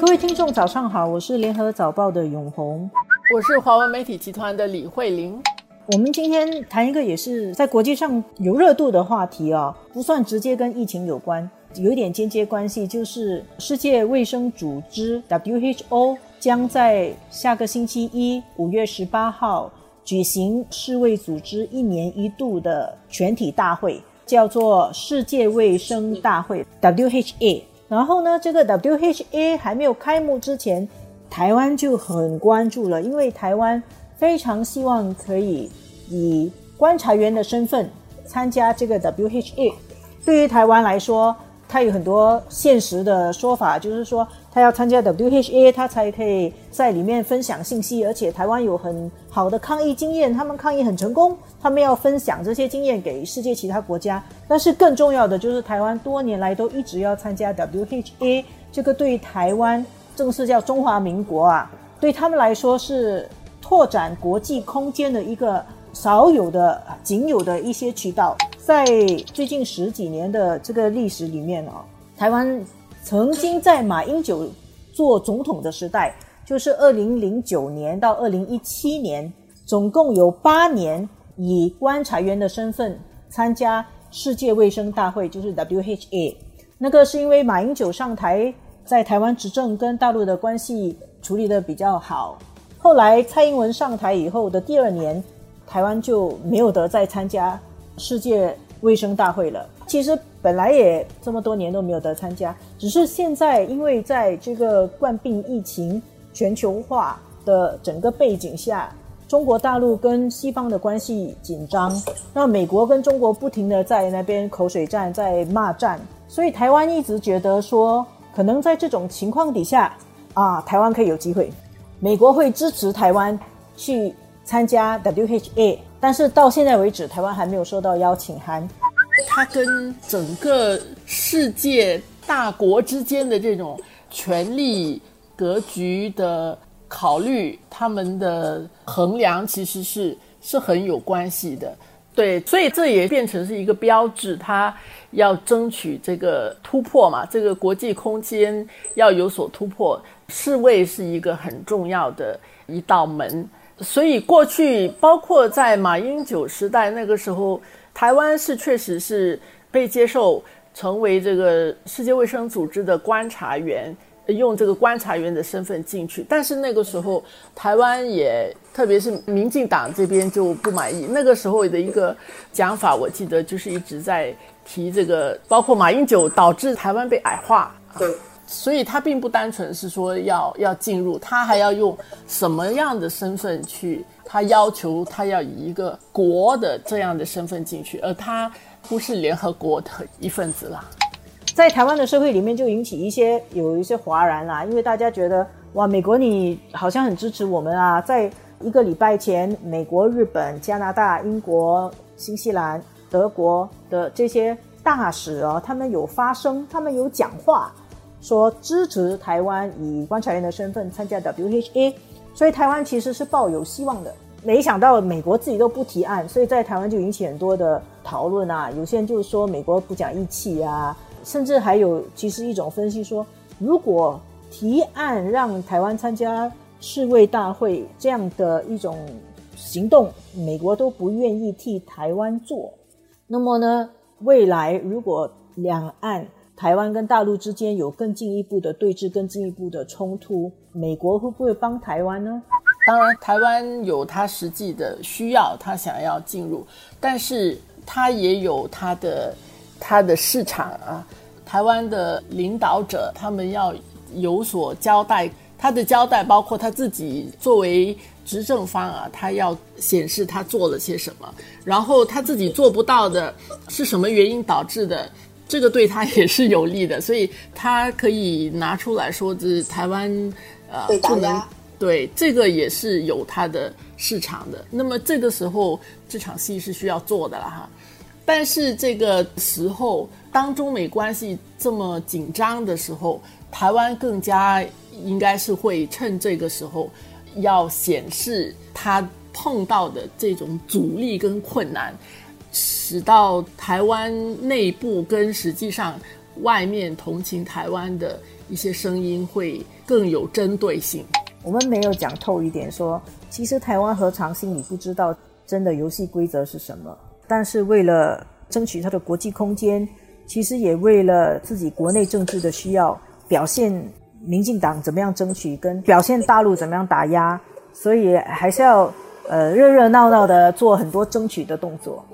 各位听众，早上好，我是联合早报的永红，我是华文媒体集团的李慧玲。我们今天谈一个也是在国际上有热度的话题啊，不算直接跟疫情有关，有一点间接关系，就是世界卫生组织 WHO 将在下个星期一五月十八号举行世卫组织一年一度的全体大会，叫做世界卫生大会 （WHA）。然后呢，这个 WHA 还没有开幕之前，台湾就很关注了，因为台湾非常希望可以以观察员的身份参加这个 WHA。对于台湾来说，他有很多现实的说法，就是说他要参加 WHA，他才可以在里面分享信息，而且台湾有很好的抗疫经验，他们抗疫很成功，他们要分享这些经验给世界其他国家。但是更重要的就是台湾多年来都一直要参加 WHA，这个对台湾正式叫中华民国啊，对他们来说是拓展国际空间的一个少有的、仅有的一些渠道。在最近十几年的这个历史里面啊，台湾曾经在马英九做总统的时代，就是二零零九年到二零一七年，总共有八年以观察员的身份参加世界卫生大会，就是 WHA。那个是因为马英九上台，在台湾执政跟大陆的关系处理的比较好。后来蔡英文上台以后的第二年，台湾就没有得再参加。世界卫生大会了，其实本来也这么多年都没有得参加，只是现在因为在这个冠病疫情全球化的整个背景下，中国大陆跟西方的关系紧张，那美国跟中国不停的在那边口水战，在骂战，所以台湾一直觉得说，可能在这种情况底下啊，台湾可以有机会，美国会支持台湾去参加 WHA。但是到现在为止，台湾还没有收到邀请函。它跟整个世界大国之间的这种权力格局的考虑，他们的衡量其实是是很有关系的。对，所以这也变成是一个标志，它要争取这个突破嘛，这个国际空间要有所突破，世卫是一个很重要的一道门。所以过去，包括在马英九时代那个时候，台湾是确实是被接受成为这个世界卫生组织的观察员，用这个观察员的身份进去。但是那个时候，台湾也特别是民进党这边就不满意。那个时候的一个讲法，我记得就是一直在提这个，包括马英九导致台湾被矮化。对。所以他并不单纯是说要要进入，他还要用什么样的身份去？他要求他要以一个国的这样的身份进去，而他不是联合国的一份子啦。在台湾的社会里面，就引起一些有一些哗然啦，因为大家觉得哇，美国你好像很支持我们啊。在一个礼拜前，美国、日本、加拿大、英国、新西兰、德国的这些大使啊，他们有发声，他们有讲话。说支持台湾以观察员的身份参加 WHA，所以台湾其实是抱有希望的。没想到美国自己都不提案，所以在台湾就引起很多的讨论啊。有些人就说美国不讲义气啊，甚至还有其实一种分析说，如果提案让台湾参加世卫大会这样的一种行动，美国都不愿意替台湾做，那么呢，未来如果两岸台湾跟大陆之间有更进一步的对峙、更进一步的冲突，美国会不会帮台湾呢？当然，台湾有它实际的需要，它想要进入，但是它也有它的它的市场啊。台湾的领导者他们要有所交代，他的交代包括他自己作为执政方啊，他要显示他做了些什么，然后他自己做不到的是什么原因导致的。这个对他也是有利的，所以他可以拿出来说，这台湾呃不能对这个也是有它的市场的。那么这个时候这场戏是需要做的了哈。但是这个时候，当中美关系这么紧张的时候，台湾更加应该是会趁这个时候要显示他碰到的这种阻力跟困难。使到台湾内部跟实际上外面同情台湾的一些声音会更有针对性。我们没有讲透一点，说其实台湾何尝心里不知道真的游戏规则是什么？但是为了争取它的国际空间，其实也为了自己国内政治的需要，表现民进党怎么样争取，跟表现大陆怎么样打压，所以还是要呃热热闹闹的做很多争取的动作。